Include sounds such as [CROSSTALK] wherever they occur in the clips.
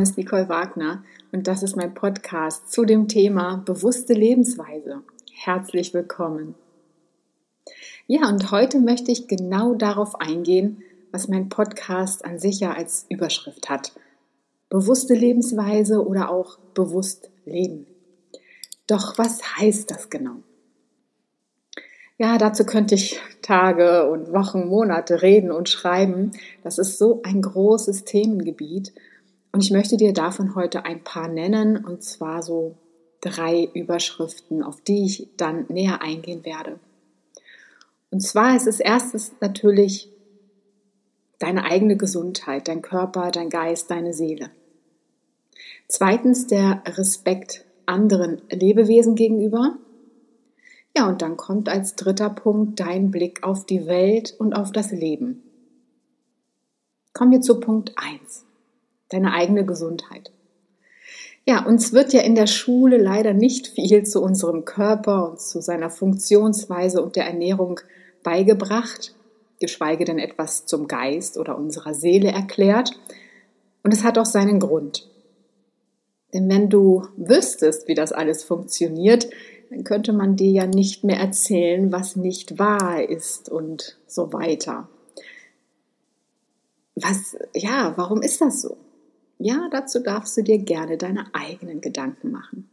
Name ist Nicole Wagner und das ist mein Podcast zu dem Thema bewusste Lebensweise. Herzlich willkommen. Ja, und heute möchte ich genau darauf eingehen, was mein Podcast an sich ja als Überschrift hat. Bewusste Lebensweise oder auch bewusst leben. Doch was heißt das genau? Ja, dazu könnte ich Tage und Wochen, Monate reden und schreiben. Das ist so ein großes Themengebiet. Und ich möchte dir davon heute ein paar nennen, und zwar so drei Überschriften, auf die ich dann näher eingehen werde. Und zwar ist es erstes natürlich deine eigene Gesundheit, dein Körper, dein Geist, deine Seele. Zweitens der Respekt anderen Lebewesen gegenüber. Ja, und dann kommt als dritter Punkt dein Blick auf die Welt und auf das Leben. Kommen wir zu Punkt 1, deine eigene Gesundheit. Ja, uns wird ja in der Schule leider nicht viel zu unserem Körper und zu seiner Funktionsweise und der Ernährung beigebracht, geschweige denn etwas zum Geist oder unserer Seele erklärt. Und es hat auch seinen Grund. Denn wenn du wüsstest, wie das alles funktioniert, dann könnte man dir ja nicht mehr erzählen, was nicht wahr ist und so weiter. Was, ja, warum ist das so? Ja, dazu darfst du dir gerne deine eigenen Gedanken machen.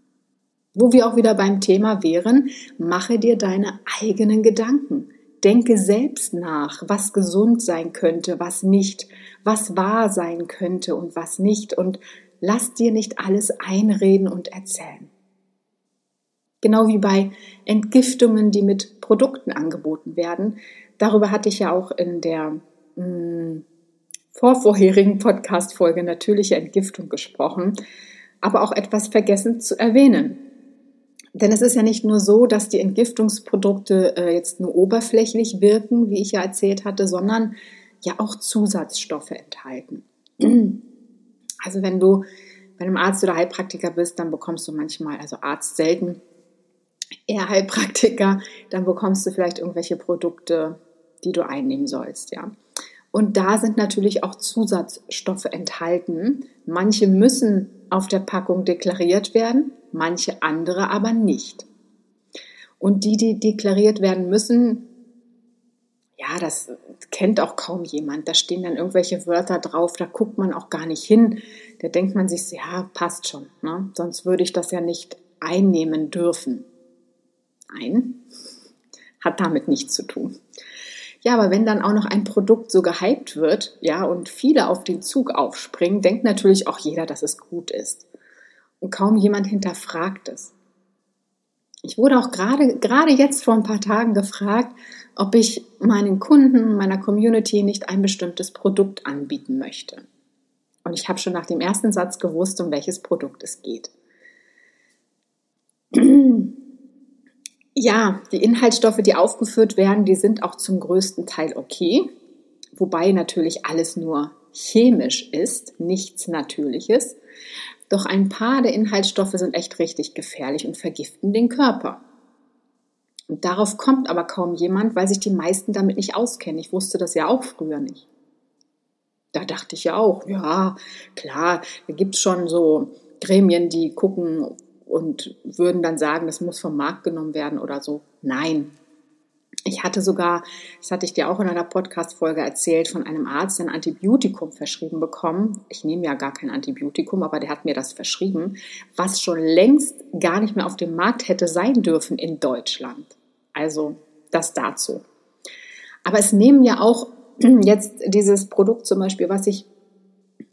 Wo wir auch wieder beim Thema wären, mache dir deine eigenen Gedanken. Denke selbst nach, was gesund sein könnte, was nicht, was wahr sein könnte und was nicht und lass dir nicht alles einreden und erzählen. Genau wie bei Entgiftungen, die mit Produkten angeboten werden. Darüber hatte ich ja auch in der hm, vorvorherigen Podcast-Folge natürliche Entgiftung gesprochen, aber auch etwas vergessen zu erwähnen. Denn es ist ja nicht nur so, dass die Entgiftungsprodukte äh, jetzt nur oberflächlich wirken, wie ich ja erzählt hatte, sondern ja auch Zusatzstoffe enthalten. [CLEARS THROAT] Also wenn du bei einem Arzt oder Heilpraktiker bist, dann bekommst du manchmal, also Arzt selten, eher Heilpraktiker, dann bekommst du vielleicht irgendwelche Produkte, die du einnehmen sollst, ja. Und da sind natürlich auch Zusatzstoffe enthalten. Manche müssen auf der Packung deklariert werden, manche andere aber nicht. Und die, die deklariert werden müssen, ja, das kennt auch kaum jemand. Da stehen dann irgendwelche Wörter drauf, da guckt man auch gar nicht hin. Da denkt man sich, ja, passt schon. Ne? Sonst würde ich das ja nicht einnehmen dürfen. Nein, hat damit nichts zu tun. Ja, aber wenn dann auch noch ein Produkt so gehypt wird, ja, und viele auf den Zug aufspringen, denkt natürlich auch jeder, dass es gut ist. Und kaum jemand hinterfragt es. Ich wurde auch gerade, gerade jetzt vor ein paar Tagen gefragt, ob ich meinen Kunden, meiner Community nicht ein bestimmtes Produkt anbieten möchte. Und ich habe schon nach dem ersten Satz gewusst, um welches Produkt es geht. [CLEARS THROAT] Ja, die Inhaltsstoffe, die aufgeführt werden, die sind auch zum größten Teil okay, wobei natürlich alles nur chemisch ist, nichts Natürliches. Doch ein paar der Inhaltsstoffe sind echt richtig gefährlich und vergiften den Körper. Und darauf kommt aber kaum jemand, weil sich die meisten damit nicht auskennen. Ich wusste das ja auch früher nicht. Da dachte ich ja auch, ja, klar, da gibt es schon so Gremien, die gucken, und würden dann sagen, das muss vom Markt genommen werden oder so. Nein. Ich hatte sogar, das hatte ich dir auch in einer Podcast-Folge erzählt, von einem Arzt ein Antibiotikum verschrieben bekommen. Ich nehme ja gar kein Antibiotikum, aber der hat mir das verschrieben, was schon längst gar nicht mehr auf dem Markt hätte sein dürfen in Deutschland. Also das dazu. Aber es nehmen ja auch [CLEARS THROAT] jetzt dieses Produkt zum Beispiel, was ich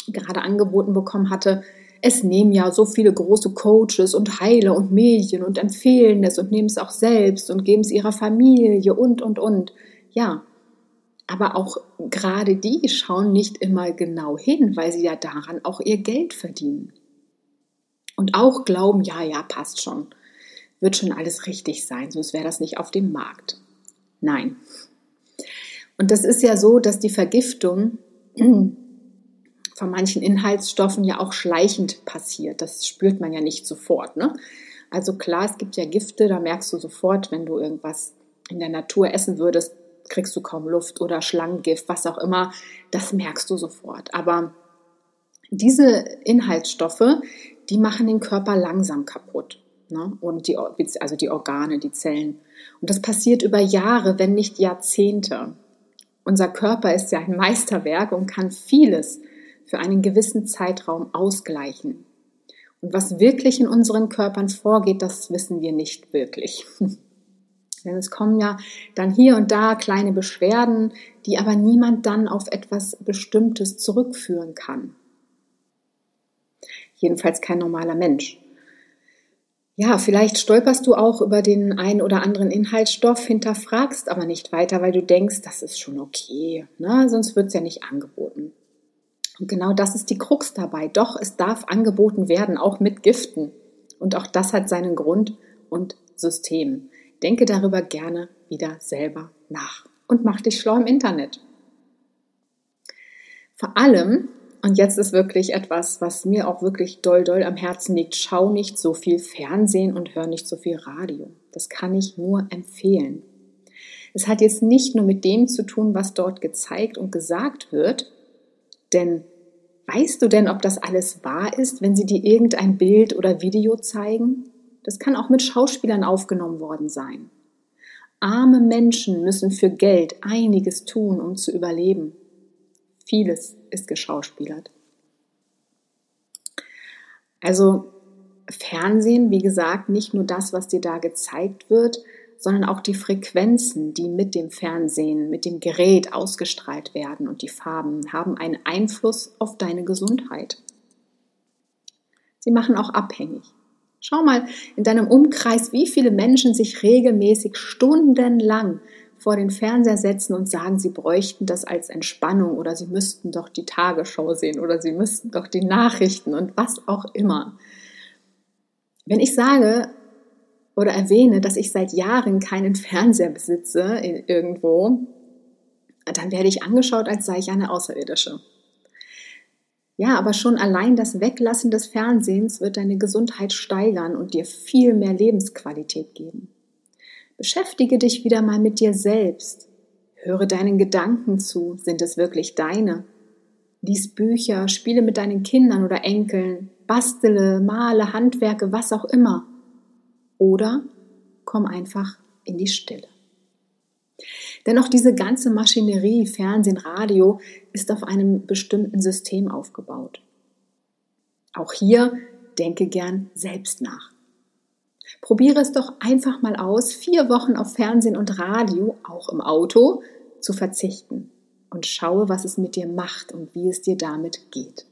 gerade angeboten bekommen hatte, es nehmen ja so viele große Coaches und Heiler und Medien und empfehlen es und nehmen es auch selbst und geben es ihrer Familie und, und, und. Ja, aber auch gerade die schauen nicht immer genau hin, weil sie ja daran auch ihr Geld verdienen. Und auch glauben, ja, ja, passt schon. Wird schon alles richtig sein, sonst wäre das nicht auf dem Markt. Nein. Und das ist ja so, dass die Vergiftung von manchen Inhaltsstoffen ja auch schleichend passiert. Das spürt man ja nicht sofort. Ne? Also klar, es gibt ja Gifte, da merkst du sofort, wenn du irgendwas in der Natur essen würdest, kriegst du kaum Luft oder Schlangengift, was auch immer, das merkst du sofort. Aber Diese Inhaltsstoffe, die machen den Körper langsam kaputt. Ne? Und die, also die Organe, die Zellen. Und das passiert über Jahre, wenn nicht Jahrzehnte. Unser Körper ist ja ein Meisterwerk und kann vieles für einen gewissen Zeitraum ausgleichen. Und was wirklich in unseren Körpern vorgeht, das wissen wir nicht wirklich. [LAUGHS] Denn es kommen ja dann hier und da kleine Beschwerden, die aber niemand dann auf etwas Bestimmtes zurückführen kann. Jedenfalls kein normaler Mensch. Ja, vielleicht stolperst du auch über den einen oder anderen Inhaltsstoff, hinterfragst aber nicht weiter, weil du denkst, das ist schon okay, ne? sonst wird es ja nicht angeboten. Und genau das ist die Krux dabei. Doch, es darf angeboten werden, auch mit Giften. Und auch das hat seinen Grund und System. Denke darüber gerne wieder selber nach und mach dich schlau im Internet. Vor allem, und jetzt ist wirklich etwas, was mir auch wirklich doll, doll am Herzen liegt, schau nicht so viel Fernsehen und hör nicht so viel Radio. Das kann ich nur empfehlen. Es hat jetzt nicht nur mit dem zu tun, was dort gezeigt und gesagt wird, denn weißt du denn, ob das alles wahr ist, wenn sie dir irgendein Bild oder Video zeigen? Das kann auch mit Schauspielern aufgenommen worden sein. Arme Menschen müssen für Geld einiges tun, um zu überleben. Vieles ist geschauspielert. Also Fernsehen, wie gesagt, nicht nur das, was dir da gezeigt wird, sondern auch die Frequenzen, die mit dem Fernsehen, mit dem Gerät ausgestrahlt werden und die Farben haben einen Einfluss auf deine Gesundheit. Sie machen auch abhängig. Schau mal in deinem Umkreis, wie viele Menschen sich regelmäßig stundenlang vor den Fernseher setzen und sagen, sie bräuchten das als Entspannung oder sie müssten doch die Tagesschau sehen oder sie müssten doch die Nachrichten und was auch immer. Wenn ich sage, oder erwähne, dass ich seit Jahren keinen Fernseher besitze irgendwo, dann werde ich angeschaut, als sei ich eine Außerirdische. Ja, aber schon allein das Weglassen des Fernsehens wird deine Gesundheit steigern und dir viel mehr Lebensqualität geben. Beschäftige dich wieder mal mit dir selbst. Höre deinen Gedanken zu. Sind es wirklich deine? Lies Bücher, spiele mit deinen Kindern oder Enkeln, bastele, male, handwerke, was auch immer. Oder komm einfach in die Stille. Denn auch diese ganze Maschinerie, Fernsehen, Radio ist auf einem bestimmten System aufgebaut. Auch hier denke gern selbst nach. Probiere es doch einfach mal aus, vier Wochen auf Fernsehen und Radio, auch im Auto, zu verzichten und schaue, was es mit dir macht und wie es dir damit geht.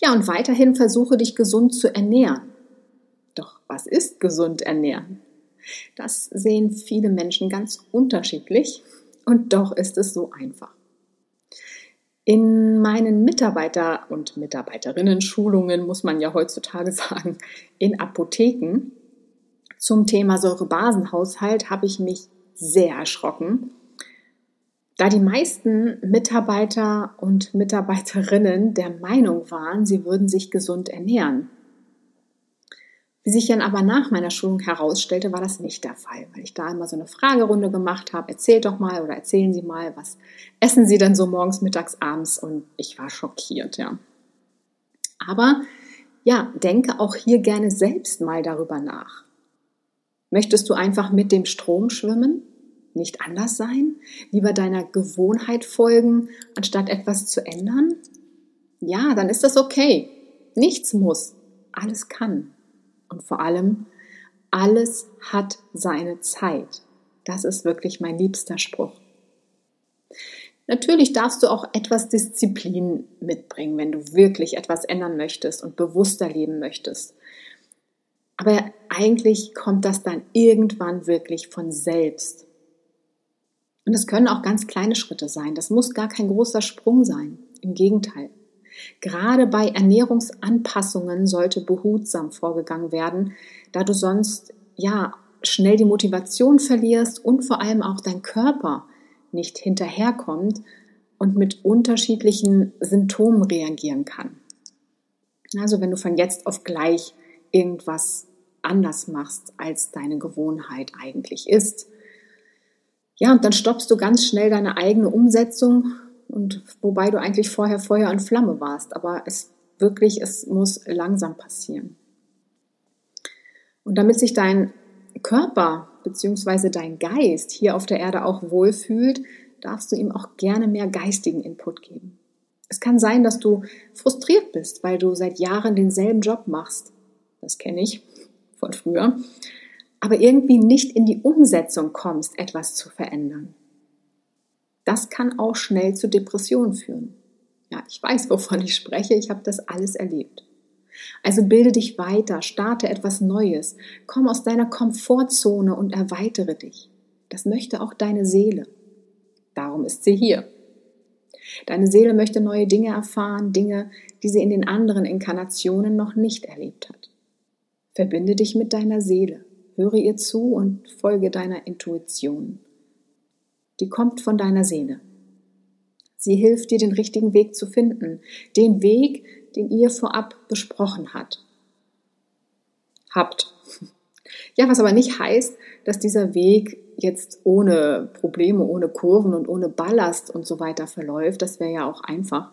Ja, und weiterhin versuche dich gesund zu ernähren. Doch was ist gesund ernähren? Das sehen viele Menschen ganz unterschiedlich und doch ist es so einfach. In meinen Mitarbeiter- und Mitarbeiterinnen-Schulungen muss man ja heutzutage [LAUGHS] sagen, in Apotheken zum Thema Säurebasenhaushalt habe ich mich sehr erschrocken, da die meisten Mitarbeiter und Mitarbeiterinnen der Meinung waren, sie würden sich gesund ernähren. Wie sich dann aber nach meiner Schulung herausstellte, war das nicht der Fall, weil ich da immer so eine Fragerunde gemacht habe. Erzählt doch mal oder erzählen Sie mal, was essen Sie denn so morgens, mittags, abends? Und ich war schockiert, ja. Aber ja, denke auch hier gerne selbst mal darüber nach. Möchtest du einfach mit dem Strom schwimmen? Nicht anders sein? Lieber deiner Gewohnheit folgen, anstatt etwas zu ändern? Ja, dann ist das okay. Nichts muss, alles kann. Und vor allem, alles hat seine Zeit. Das ist wirklich mein liebster Spruch. Natürlich darfst du auch etwas Disziplin mitbringen, wenn du wirklich etwas ändern möchtest und bewusster leben möchtest. Aber eigentlich kommt das dann irgendwann wirklich von selbst. Und es können auch ganz kleine Schritte sein. Das muss gar kein großer Sprung sein. Im Gegenteil. Gerade bei Ernährungsanpassungen sollte behutsam vorgegangen werden, da du sonst ja schnell die Motivation verlierst und vor allem auch dein Körper nicht hinterherkommt und mit unterschiedlichen Symptomen reagieren kann. Also wenn du von jetzt auf gleich irgendwas anders machst, als deine Gewohnheit eigentlich ist. Ja, und dann stoppst du ganz schnell deine eigene Umsetzung und wobei du eigentlich vorher Feuer und Flamme warst, aber es wirklich, es muss langsam passieren. Und damit sich dein Körper bzw. dein Geist hier auf der Erde auch wohlfühlt, darfst du ihm auch gerne mehr geistigen Input geben. Es kann sein, dass du frustriert bist, weil du seit Jahren denselben Job machst. Das kenne ich von früher. Aber irgendwie nicht in die Umsetzung kommst, etwas zu verändern. Das kann auch schnell zu Depressionen führen. Ja, ich weiß, wovon ich spreche. Ich habe das alles erlebt. Also bilde dich weiter, starte etwas Neues, komm aus deiner Komfortzone und erweitere dich. Das möchte auch deine Seele. Darum ist sie hier. Deine Seele möchte neue Dinge erfahren, Dinge, die sie in den anderen Inkarnationen noch nicht erlebt hat. Verbinde dich mit deiner Seele, höre ihr zu und folge deiner Intuition. Die kommt von deiner Seele. Sie hilft dir, den richtigen Weg zu finden, den Weg, den ihr vorab besprochen hat. Habt. Ja, was aber nicht heißt, dass dieser Weg jetzt ohne Probleme, ohne Kurven und ohne Ballast und so weiter verläuft. Das wäre ja auch einfach.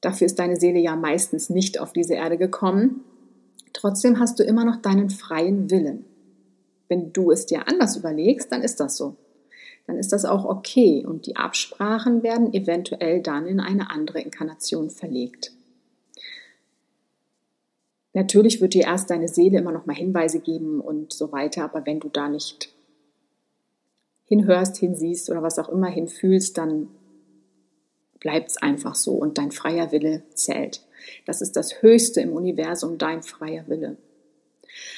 Dafür ist deine Seele ja meistens nicht auf diese Erde gekommen. Trotzdem hast du immer noch deinen freien Willen. Wenn du es dir anders überlegst, dann ist das so. Dann ist das auch okay und die Absprachen werden eventuell dann in eine andere Inkarnation verlegt. Natürlich wird dir erst deine Seele immer noch mal Hinweise geben und so weiter, aber wenn du da nicht hinhörst, hinsiehst oder was auch immer hinfühlst, dann bleibt es einfach so und dein freier Wille zählt. Das ist das Höchste im Universum, dein freier Wille.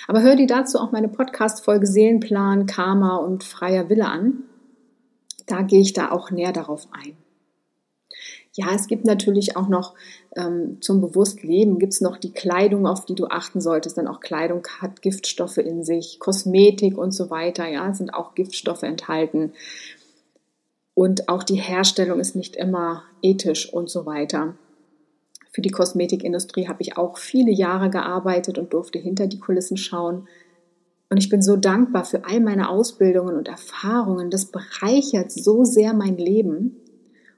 Aber hör dir dazu auch meine Podcast-Folge Seelenplan, Karma und freier Wille an. Da gehe ich da auch näher darauf ein. Ja, es gibt natürlich auch noch ähm, zum Bewusstleben, gibt es noch die Kleidung, auf die du achten solltest. Denn auch Kleidung hat Giftstoffe in sich, Kosmetik und so weiter, ja, sind auch Giftstoffe enthalten. Und auch die Herstellung ist nicht immer ethisch und so weiter. Für die Kosmetikindustrie habe ich auch viele Jahre gearbeitet und durfte hinter die Kulissen schauen. Und ich bin so dankbar für all meine Ausbildungen und Erfahrungen. Das bereichert so sehr mein Leben.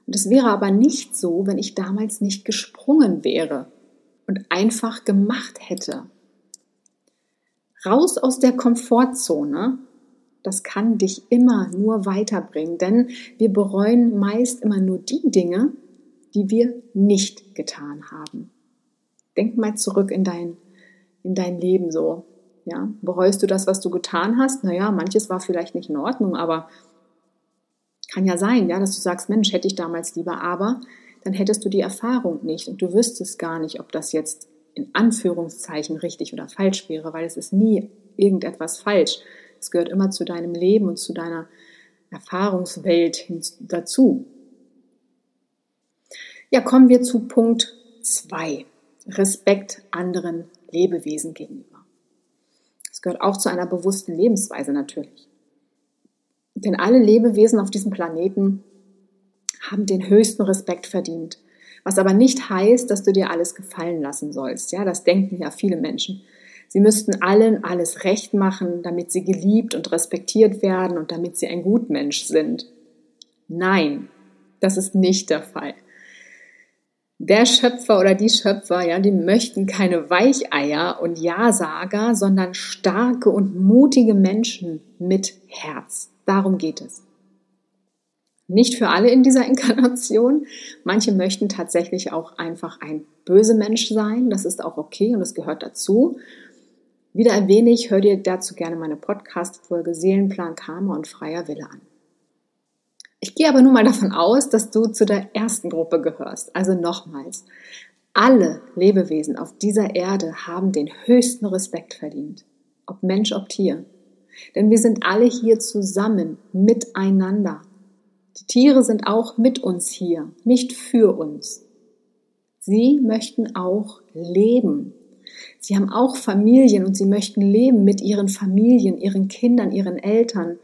Und es wäre aber nicht so, wenn ich damals nicht gesprungen wäre und einfach gemacht hätte. Raus aus der Komfortzone, das kann dich immer nur weiterbringen, denn wir bereuen meist immer nur die Dinge, die wir nicht getan haben. Denk mal zurück in dein, in dein Leben so. Ja, bereust du das, was du getan hast? Naja, manches war vielleicht nicht in Ordnung, aber kann ja sein, ja, dass du sagst, Mensch, hätte ich damals lieber, aber dann hättest du die Erfahrung nicht und du wüsstest gar nicht, ob das jetzt in Anführungszeichen richtig oder falsch wäre, weil es ist nie irgendetwas falsch. Es gehört immer zu deinem Leben und zu deiner Erfahrungswelt dazu. Ja, kommen wir zu Punkt 2. Respekt anderen Lebewesen gegenüber. Gehört auch zu einer bewussten Lebensweise natürlich. Denn alle Lebewesen auf diesem Planeten haben den höchsten Respekt verdient. Was aber nicht heißt, dass du dir alles gefallen lassen sollst. Ja, das denken ja viele Menschen. Sie müssten allen alles recht machen, damit sie geliebt und respektiert werden und damit sie ein Gutmensch sind. Nein, das ist nicht der Fall. Der Schöpfer oder die Schöpfer, ja, die möchten keine Weicheier und Ja-Sager, sondern starke und mutige Menschen mit Herz. Darum geht es. Nicht für alle in dieser [LAUGHS] Inkarnation. Manche möchten tatsächlich auch einfach ein böse Mensch sein. Das ist auch okay und das gehört dazu. Wieder erwähne ich, hör dir dazu gerne meine Podcast-Folge Seelenplan Karma und freier Wille an. Ich gehe aber nun mal davon aus, dass du zu der ersten Gruppe gehörst. Also nochmals. Alle Lebewesen auf dieser Erde haben den höchsten Respekt verdient. Ob Mensch, ob Tier. Denn wir sind alle hier zusammen, miteinander. Die Tiere sind auch mit uns hier, nicht für uns. Sie möchten auch leben. Sie haben auch Familien und sie möchten leben mit ihren Familien, ihren Kindern, ihren Eltern.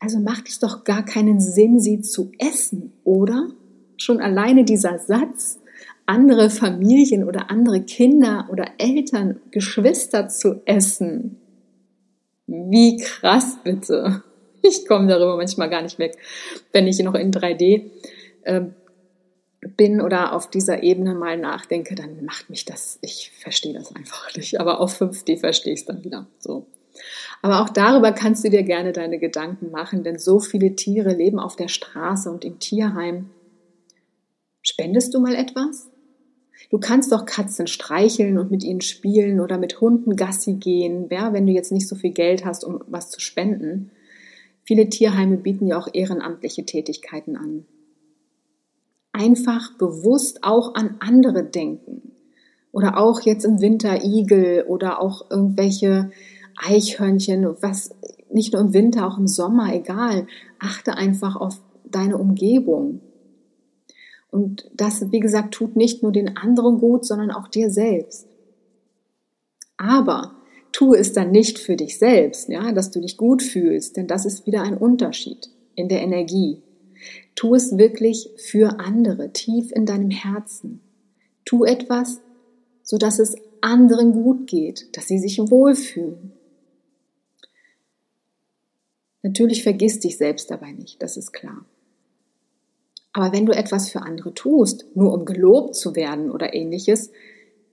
Also macht es doch gar keinen Sinn, sie zu essen, oder? Schon alleine dieser Satz, andere Familien oder andere Kinder oder Eltern, Geschwister zu essen. Wie krass bitte. Ich komme darüber manchmal gar nicht weg, wenn ich noch in 3D äh, bin oder auf dieser Ebene mal nachdenke, dann macht mich das, ich verstehe das einfach nicht. Aber auf 5D verstehe ich es dann wieder. So. Aber auch darüber kannst du dir gerne deine Gedanken machen, denn so viele Tiere leben auf der Straße und im Tierheim. Spendest du mal etwas? Du kannst doch Katzen streicheln und mit ihnen spielen oder mit Hunden Gassi gehen, ja, wenn du jetzt nicht so viel Geld hast, um was zu spenden. Viele Tierheime bieten ja auch ehrenamtliche Tätigkeiten an. Einfach bewusst auch an andere denken. Oder auch jetzt im Winter Igel oder auch irgendwelche Eichhörnchen, was nicht nur im Winter, auch im Sommer, egal. Achte einfach auf deine Umgebung. Und das, wie gesagt, tut nicht nur den anderen gut, sondern auch dir selbst. Aber tue es dann nicht für dich selbst, ja, dass du dich gut fühlst, denn das ist wieder ein Unterschied in der Energie. Tu es wirklich für andere, tief in deinem Herzen. Tu etwas, so dass es anderen gut geht, dass sie sich wohlfühlen. Natürlich vergiss dich selbst dabei nicht, das ist klar. Aber wenn du etwas für andere tust, nur um gelobt zu werden oder ähnliches,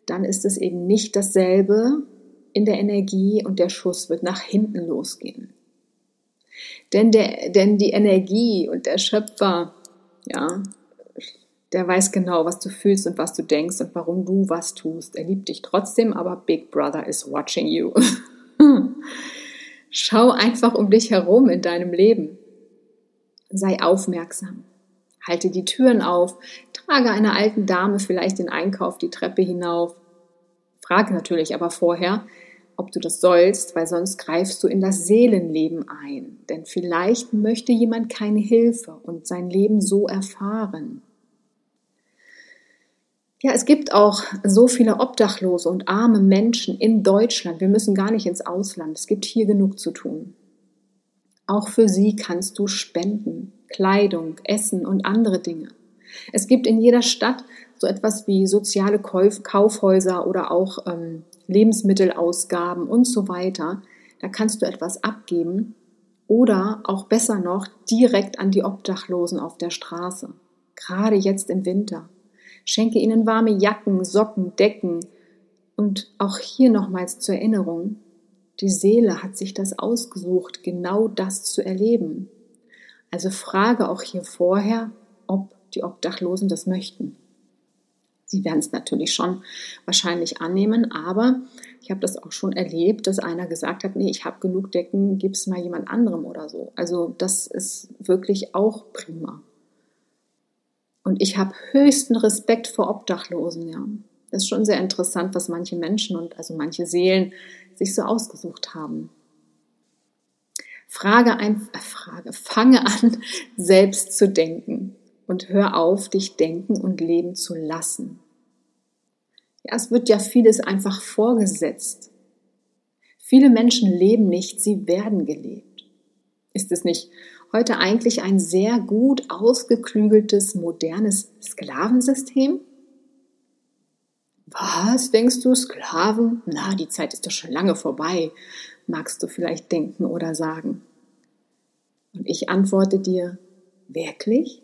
dann ist es eben nicht dasselbe in der Energie und der Schuss wird nach hinten losgehen. Denn, der, denn die Energie und der Schöpfer, ja, der weiß genau, was du fühlst und was du denkst und warum du was tust. Er liebt dich trotzdem, aber Big Brother is watching you. [LAUGHS] Schau einfach um dich herum in deinem Leben. Sei aufmerksam. Halte die Türen auf, trage einer alten Dame vielleicht den Einkauf die Treppe hinauf. Frage natürlich aber vorher, ob du das sollst, weil sonst greifst du in das Seelenleben ein. Denn vielleicht möchte jemand keine Hilfe und sein Leben so erfahren. Ja, es gibt auch so viele Obdachlose und arme Menschen in Deutschland. Wir müssen gar nicht ins Ausland. Es gibt hier genug zu tun. Auch für sie kannst du spenden. Kleidung, Essen und andere Dinge. Es gibt in jeder Stadt so etwas wie soziale Kauf Kaufhäuser oder auch ähm, Lebensmittelausgaben und so weiter. Da kannst du etwas abgeben oder auch besser noch direkt an die Obdachlosen auf der Straße. Gerade jetzt im Winter. Schenke ihnen warme Jacken, Socken, Decken und auch hier nochmals zur Erinnerung. Die Seele hat sich das ausgesucht, genau das zu erleben. Also frage auch hier vorher, ob die Obdachlosen das möchten. Sie werden es natürlich schon wahrscheinlich annehmen, aber ich habe das auch schon erlebt, dass einer gesagt hat, nee, ich habe genug Decken, gib es mal jemand anderem oder so. Also das ist wirklich auch prima. Und ich habe höchsten Respekt vor Obdachlosen, ja. Das ist schon sehr interessant, was manche Menschen und also manche Seelen sich so ausgesucht haben. Frage ein, äh, Frage, fange an, [LAUGHS] selbst zu denken und hör auf, dich denken und leben zu lassen. Ja, es wird ja vieles einfach vorgesetzt. Viele Menschen leben nicht, sie werden gelebt. Ist es nicht heute eigentlich ein sehr gut ausgeklügeltes, modernes Sklavensystem? Was denkst du, Sklaven? Na, die Zeit ist doch schon lange vorbei magst du vielleicht denken oder sagen. Und ich antworte dir, wirklich?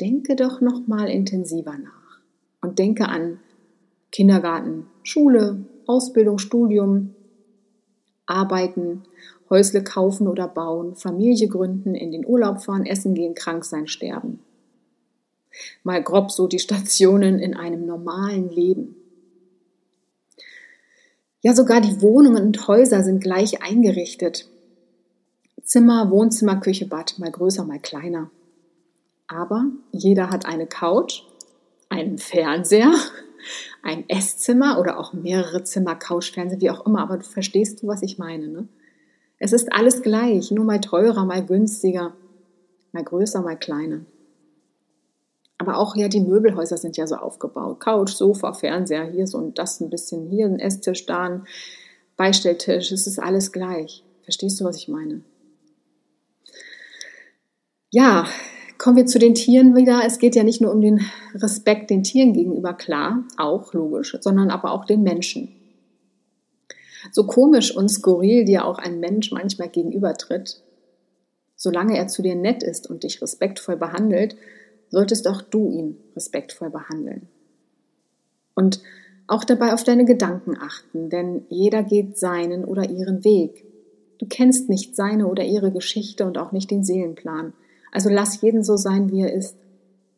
Denke doch noch mal intensiver nach und denke an Kindergarten, Schule, Ausbildung, Studium, Arbeiten, Häusle kaufen oder bauen, Familie gründen, in den Urlaub fahren, essen gehen, krank sein, sterben. Mal grob so die Stationen in einem normalen Leben. Ja, sogar die Wohnungen und Häuser sind gleich eingerichtet. Zimmer, Wohnzimmer, Küche, Bad, mal größer, mal kleiner. Aber jeder hat eine Couch, einen Fernseher, ein Esszimmer oder auch mehrere Zimmer, Couch, Fernseher, wie auch immer. Aber du verstehst du, was ich meine. Ne? Es ist alles gleich, nur mal teurer, mal günstiger, mal größer, mal kleiner. Aber auch ja, die Möbelhäuser sind ja so aufgebaut. Couch, Sofa, Fernseher, hier so und das ein bisschen, hier ein Esstisch, da ein Beistelltisch, es ist alles gleich. Verstehst du, was ich meine? Ja, kommen wir zu den Tieren wieder. Es geht ja nicht nur um den Respekt den Tieren gegenüber, klar, auch logisch, sondern aber auch den Menschen. So komisch und skurril dir auch ein Mensch manchmal gegenübertritt, Solange er zu dir nett ist und dich respektvoll behandelt, solltest auch du ihn respektvoll behandeln. Und auch dabei auf deine Gedanken achten, denn jeder geht seinen oder ihren Weg. Du kennst nicht seine oder ihre Geschichte und auch nicht den Seelenplan. Also lass jeden so sein, wie er ist.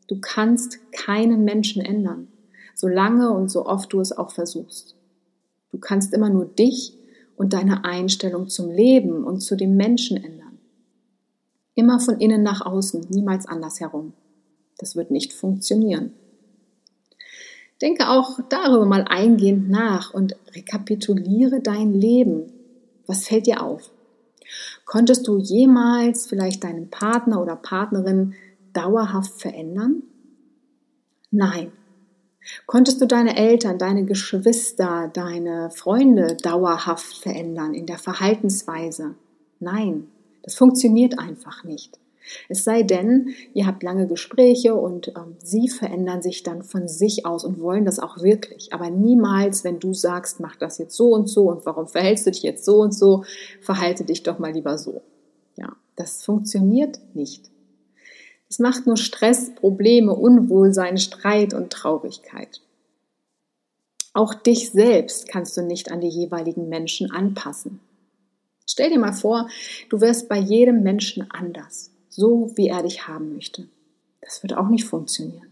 Du kannst keinen Menschen ändern, solange und so oft du es auch versuchst. Du kannst immer nur dich und deine Einstellung zum Leben und zu dem Menschen ändern. Immer von innen nach außen, niemals andersherum. Das wird nicht funktionieren. Denke auch darüber mal eingehend nach und rekapituliere dein Leben. Was fällt dir auf? Konntest du jemals vielleicht deinen Partner oder Partnerin dauerhaft verändern? Nein. Konntest du deine Eltern, deine Geschwister, deine Freunde dauerhaft verändern in der Verhaltensweise? Nein. Das funktioniert einfach nicht. Es sei denn, ihr habt lange Gespräche und ähm, sie verändern sich dann von sich aus und wollen das auch wirklich. Aber niemals, wenn du sagst, mach das jetzt so und so und warum verhältst du dich jetzt so und so, verhalte dich doch mal lieber so. Ja, das funktioniert nicht. Es macht nur Stress, Probleme, Unwohlsein, Streit und Traurigkeit. Auch dich selbst kannst du nicht an die jeweiligen Menschen anpassen. Stell dir mal vor, du wärst bei jedem Menschen anders, so wie er dich haben möchte. Das würde auch nicht funktionieren.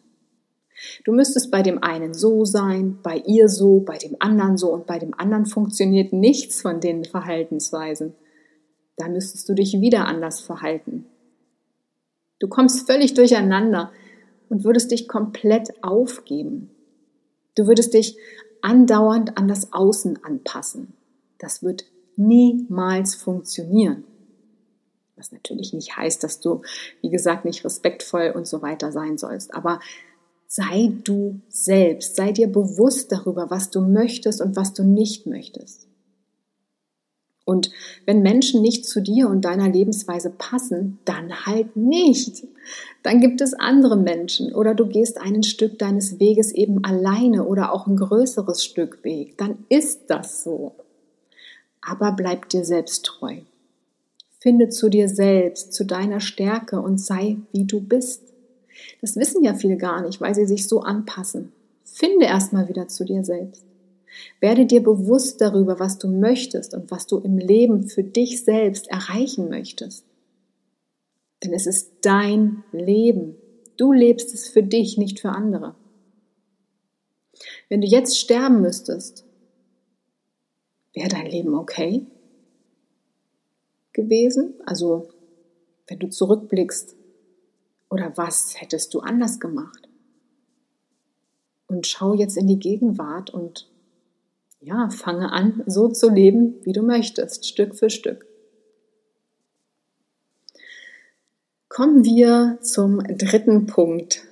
Du müsstest bei dem einen so sein, bei ihr so, bei dem anderen so und bei dem anderen funktioniert nichts von den Verhaltensweisen. Da müsstest du dich wieder anders verhalten. Du kommst völlig durcheinander und würdest dich komplett aufgeben. Du würdest dich andauernd an das Außen anpassen. Das wird niemals funktionieren. Was natürlich nicht heißt, dass du, wie gesagt, nicht respektvoll und so weiter sein sollst. Aber sei du selbst, sei dir bewusst darüber, was du möchtest und was du nicht möchtest. Und wenn Menschen nicht zu dir und deiner Lebensweise passen, dann halt nicht. Dann gibt es andere Menschen oder du gehst ein Stück deines Weges eben alleine oder auch ein größeres Stück Weg. Dann ist das so aber bleib dir selbst treu. Finde zu dir selbst, zu deiner Stärke und sei, wie du bist. Das wissen ja viele gar nicht, weil sie sich so anpassen. Finde erstmal wieder zu dir selbst. Werde dir bewusst darüber, was du möchtest und was du im Leben für dich selbst erreichen möchtest. Denn es ist dein Leben. Du lebst es für dich, nicht für andere. Wenn du jetzt sterben müsstest, wäre dein Leben okay gewesen? Also, wenn du zurückblickst, oder was hättest du anders gemacht? Und schau jetzt in die Gegenwart und ja, fange an, so zu leben, wie du möchtest, Stück für Stück. Kommen wir zum dritten Punkt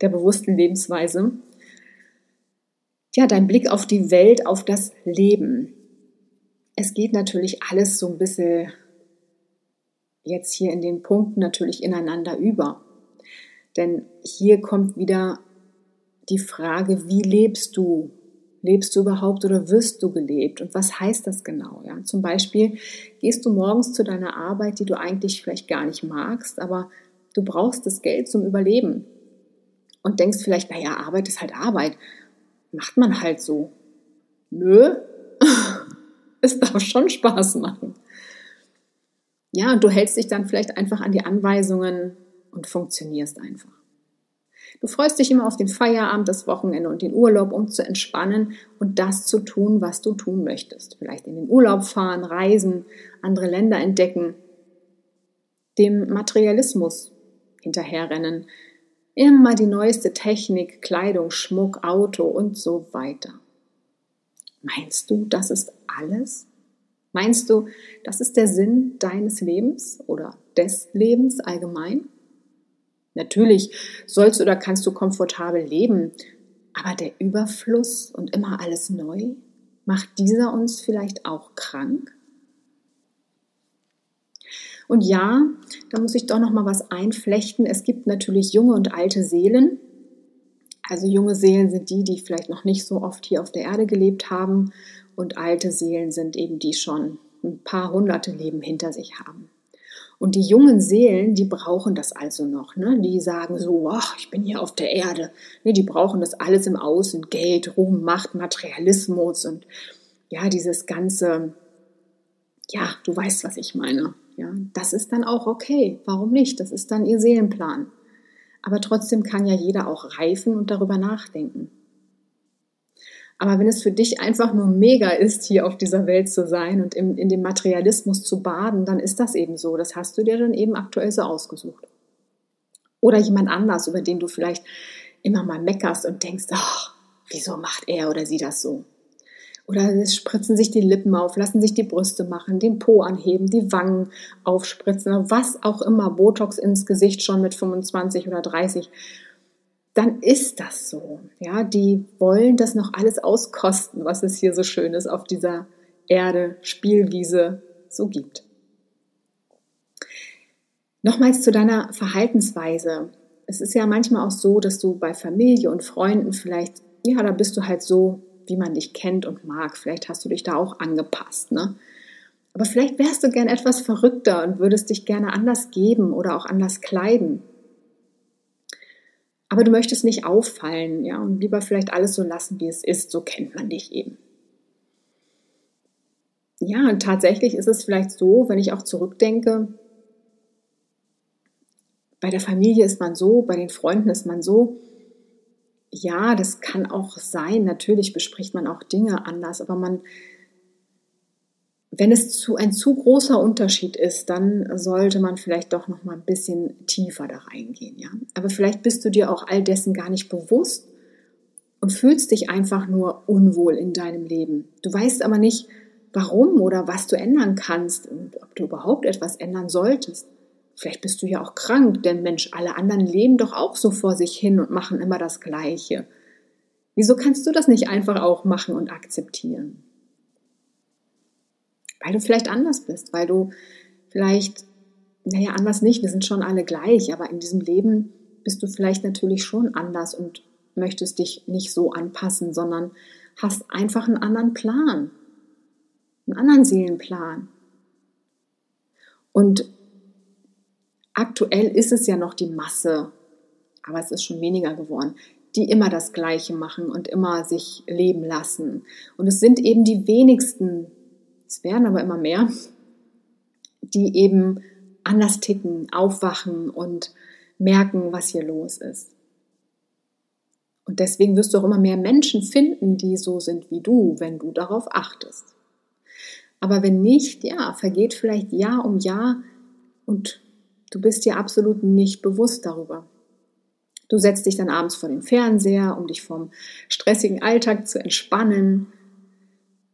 der bewussten Lebensweise. Ja, dein Blick auf die Welt, auf das Leben es geht natürlich alles so ein bisschen jetzt hier in den Punkten natürlich ineinander über. Denn hier kommt wieder die Frage, wie lebst du? Lebst du überhaupt oder wirst du gelebt? Und was heißt das genau? Ja, zum Beispiel gehst du morgens zu deiner Arbeit, die du eigentlich vielleicht gar nicht magst, aber du brauchst das Geld zum Überleben. Und denkst vielleicht, naja, Arbeit ist halt Arbeit. Macht man halt so. Nö, [LAUGHS] es darf schon Spaß machen. Ja, und du hältst dich dann vielleicht einfach an die Anweisungen und funktionierst einfach. Du freust dich immer auf den Feierabend, das Wochenende und den Urlaub, um zu entspannen und das zu tun, was du tun möchtest. Vielleicht in den Urlaub fahren, reisen, andere Länder entdecken, dem Materialismus hinterherrennen, immer die neueste Technik, Kleidung, Schmuck, Auto und so weiter. Meinst du, das ist alles? Meinst du, das ist der Sinn deines Lebens oder des Lebens allgemein? Natürlich sollst oder kannst du komfortabel leben, aber der Überfluss und immer alles neu, macht dieser uns vielleicht auch krank? Und ja, da muss ich doch noch mal was einflechten. Es gibt natürlich junge und alte Seelen, also junge Seelen sind die, die vielleicht noch nicht so oft hier auf der Erde gelebt haben und alte Seelen sind eben die schon ein paar hunderte Leben hinter sich haben. Und die jungen Seelen, die brauchen das also noch. Ne? Die sagen so, ach, ich bin hier auf der Erde. Ne, die brauchen das alles im Außen. Geld, Ruhm, Macht, Materialismus und ja, dieses ganze, ja, du weißt, was ich meine. Ja, das ist dann auch okay. Warum nicht? Das ist dann ihr Seelenplan. Aber trotzdem kann ja jeder auch reifen und darüber nachdenken. Aber wenn es für dich einfach nur mega ist, hier auf dieser Welt zu sein und in, in dem Materialismus zu baden, dann ist das eben so. Das hast du dir dann eben aktuell so ausgesucht. Oder jemand anders, über den du vielleicht immer mal meckerst und denkst, ach, wieso macht er oder sie das so? Oder es spritzen sich die Lippen auf, lassen sich die Brüste machen, den Po anheben, die Wangen aufspritzen, was auch immer, Botox ins Gesicht schon mit 25 oder 30 dann ist das so. Ja, die wollen das noch alles auskosten, was es hier so Schönes auf dieser Erde, Spielwiese so gibt. Nochmals zu deiner Verhaltensweise. Es ist ja manchmal auch so, dass du bei Familie und Freunden vielleicht, ja, da bist du halt so, wie man dich kennt und mag. Vielleicht hast du dich da auch angepasst, ne? Aber vielleicht wärst du gern etwas verrückter und würdest dich gerne anders geben oder auch anders kleiden. Aber du möchtest nicht auffallen, ja, und lieber vielleicht alles so lassen, wie es ist. So kennt man dich eben. Ja, und tatsächlich ist es vielleicht so, wenn ich auch zurückdenke, bei der Familie ist man so, bei den Freunden ist man so. Ja, das kann auch sein. Natürlich bespricht man auch Dinge anders, aber man wenn es zu, ein zu großer Unterschied ist, dann sollte man vielleicht doch noch mal ein bisschen tiefer da reingehen, ja. Aber vielleicht bist du dir auch all dessen gar nicht bewusst und fühlst dich einfach nur unwohl in deinem Leben. Du weißt aber nicht, warum oder was du ändern kannst und ob du überhaupt etwas ändern solltest. Vielleicht bist du ja auch krank, denn Mensch, alle anderen leben doch auch so vor sich hin und machen immer das Gleiche. Wieso kannst du das nicht einfach auch machen und akzeptieren? Weil du vielleicht anders bist, weil du vielleicht, naja, anders nicht, wir sind schon alle gleich, aber in diesem Leben bist du vielleicht natürlich schon anders und möchtest dich nicht so anpassen, sondern hast einfach einen anderen Plan, einen anderen Seelenplan. Und aktuell ist es ja noch die Masse, aber es ist schon weniger geworden, die immer das Gleiche machen und immer sich leben lassen. Und es sind eben die wenigsten, es werden aber immer mehr, die eben anders ticken, aufwachen und merken, was hier los ist. Und deswegen wirst du auch immer mehr Menschen finden, die so sind wie du, wenn du darauf achtest. Aber wenn nicht, ja, vergeht vielleicht Jahr um Jahr und du bist dir absolut nicht bewusst darüber. Du setzt dich dann abends vor den Fernseher, um dich vom stressigen Alltag zu entspannen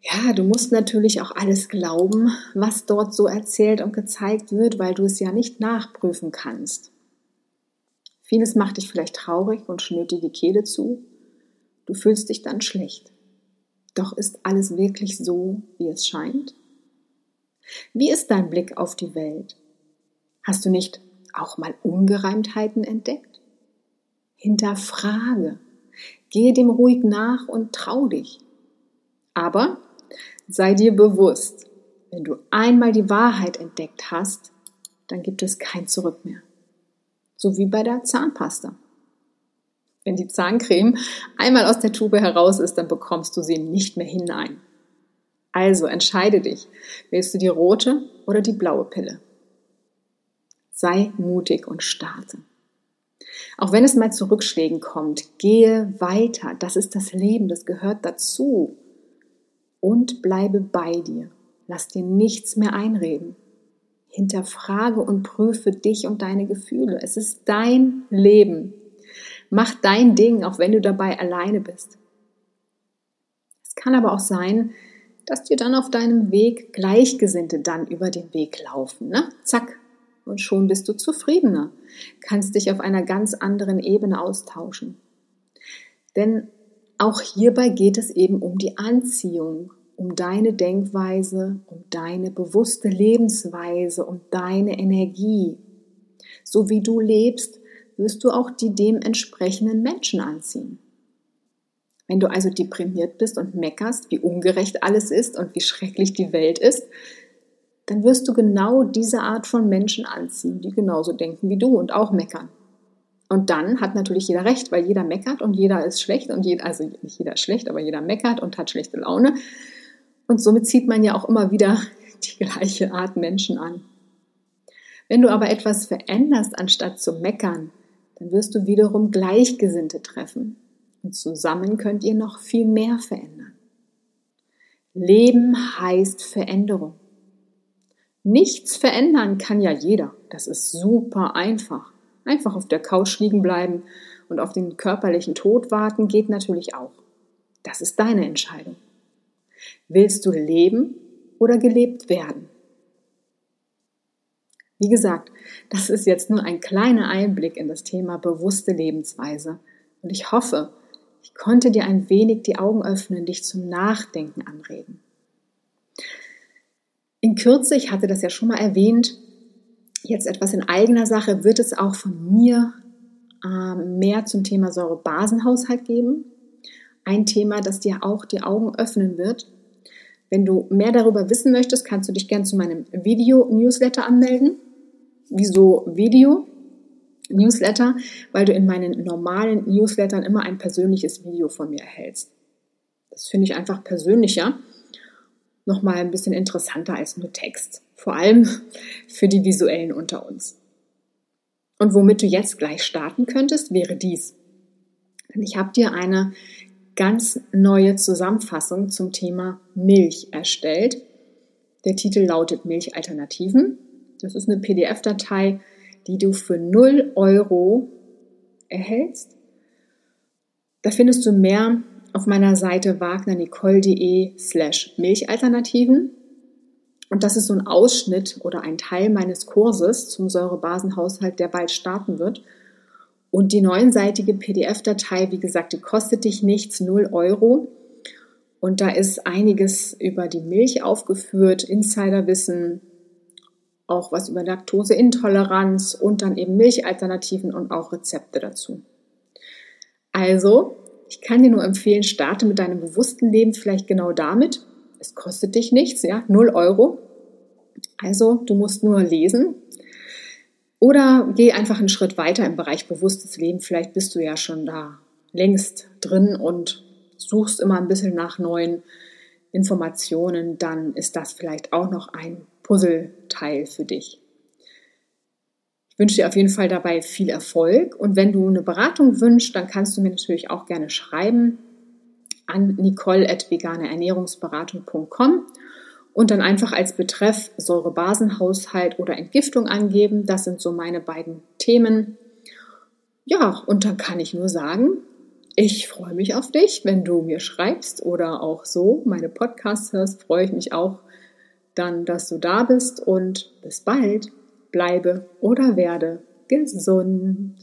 ja, du musst natürlich auch alles glauben, was dort so erzählt und gezeigt wird, weil du es ja nicht nachprüfen kannst. Vieles macht dich vielleicht traurig und schnürt dir die Kehle zu. Du fühlst dich dann schlecht. Doch ist alles wirklich so, wie es scheint? Wie ist dein Blick auf die Welt? Hast du nicht auch mal Ungereimtheiten entdeckt? Hinterfrage. Gehe dem ruhig nach und trau dich. Aber sei dir bewusst, wenn du einmal die Wahrheit entdeckt hast, dann gibt es kein Zurück mehr. So wie bei der Zahnpasta. Wenn die Zahncreme einmal aus der Tube heraus ist, dann bekommst du sie nicht mehr hinein. Also entscheide dich, willst du die rote oder die blaue Pille? Sei mutig und starte. Auch wenn es mal zu Rückschlägen kommt, gehe weiter. Das ist das Leben, das gehört dazu und bleibe bei dir. Lass dir nichts mehr einreden. Hinterfrage und prüfe dich und deine Gefühle. Es ist dein Leben. Mach dein Ding, auch wenn du dabei alleine bist. Es kann aber auch sein, dass dir dann auf deinem Weg Gleichgesinnte dann über den Weg laufen. Ne? Zack. Und schon bist du zufriedener. Kannst dich auf einer ganz anderen Ebene austauschen. Denn auch hierbei geht es eben um die Anziehung, um deine Denkweise, um deine bewusste Lebensweise, um deine Energie. So wie du lebst, wirst du auch die dementsprechenden Menschen anziehen. Wenn du also deprimiert bist und meckerst, wie ungerecht alles ist und wie schrecklich die Welt ist, dann wirst du genau diese Art von Menschen anziehen, die genauso denken wie du und auch meckern. Und dann hat natürlich jeder recht, weil jeder meckert und jeder ist schlecht und jeder, also nicht jeder ist schlecht, aber jeder meckert und hat schlechte Laune. Und somit zieht man ja auch immer wieder [LAUGHS] die gleiche Art Menschen an. Wenn du aber etwas veränderst, anstatt zu meckern, dann wirst du wiederum Gleichgesinnte treffen. Und zusammen könnt ihr noch viel mehr verändern. Leben heißt Veränderung. Nichts verändern kann ja jeder. Das ist super einfach. Einfach auf der Couch liegen bleiben und auf den körperlichen Tod warten geht natürlich auch. Das ist deine Entscheidung. Willst du leben oder gelebt werden? Wie gesagt, das ist jetzt nur ein kleiner Einblick in das Thema bewusste Lebensweise. Und ich hoffe, ich konnte dir ein wenig die Augen öffnen, dich zum Nachdenken anregen. In Kürze, ich hatte das ja schon mal erwähnt, jetzt etwas in eigener Sache, wird es auch von mir äh, mehr zum Thema Säurebasenhaushalt geben. Ein Thema, das dir auch die Augen öffnen wird. Wenn du mehr darüber wissen möchtest, kannst du dich gerne zu meinem Video-Newsletter anmelden. Wieso Video? Newsletter, weil du in meinen normalen Newslettern immer ein persönliches Video von mir erhältst. Das finde ich einfach persönlicher, nochmal ein bisschen interessanter als nur Text. Vor allem [LAUGHS] für die Visuellen unter uns. Und womit du jetzt gleich starten könntest, wäre dies. Ich habe dir eine ganz neue Zusammenfassung zum Thema Milch erstellt. Der Titel lautet Milchalternativen. Das ist eine PDF-Datei, die du für 0 Euro erhältst. Da findest du mehr auf meiner Seite wagnernicole.de slash Milchalternativen. Und das ist so ein Ausschnitt oder ein Teil meines Kurses zum Säurebasenhaushalt, der bald starten wird. Und die neunseitige PDF-Datei, wie gesagt, die kostet dich nichts, 0 Euro. Und da ist einiges über die Milch aufgeführt, Insiderwissen, auch was über Laktoseintoleranz und dann eben Milchalternativen und auch Rezepte dazu. Also, ich kann dir nur empfehlen, starte mit deinem bewussten Leben vielleicht genau damit. Es kostet dich nichts, ja, 0 Euro. Also, du musst nur lesen. Oder geh einfach einen Schritt weiter im Bereich bewusstes Leben. Vielleicht bist du ja schon da längst drin und suchst immer ein bisschen nach neuen Informationen. Dann ist das vielleicht auch noch ein Puzzleteil für dich. Ich wünsche dir auf jeden Fall dabei viel Erfolg und wenn du eine Beratung wünschst, dann kannst du mir natürlich auch gerne schreiben an nicole.veganeernährungsberatung.com und dann einfach als Betreff Säurebasenhaushalt oder Entgiftung angeben. Das sind so meine beiden Themen. Ja, und dann kann ich nur sagen, ich freue mich auf dich, wenn du mir schreibst oder auch so meine Podcasts hörst, freue ich mich auch dann, dass du da bist und bis bald. Bleibe oder werde gesund.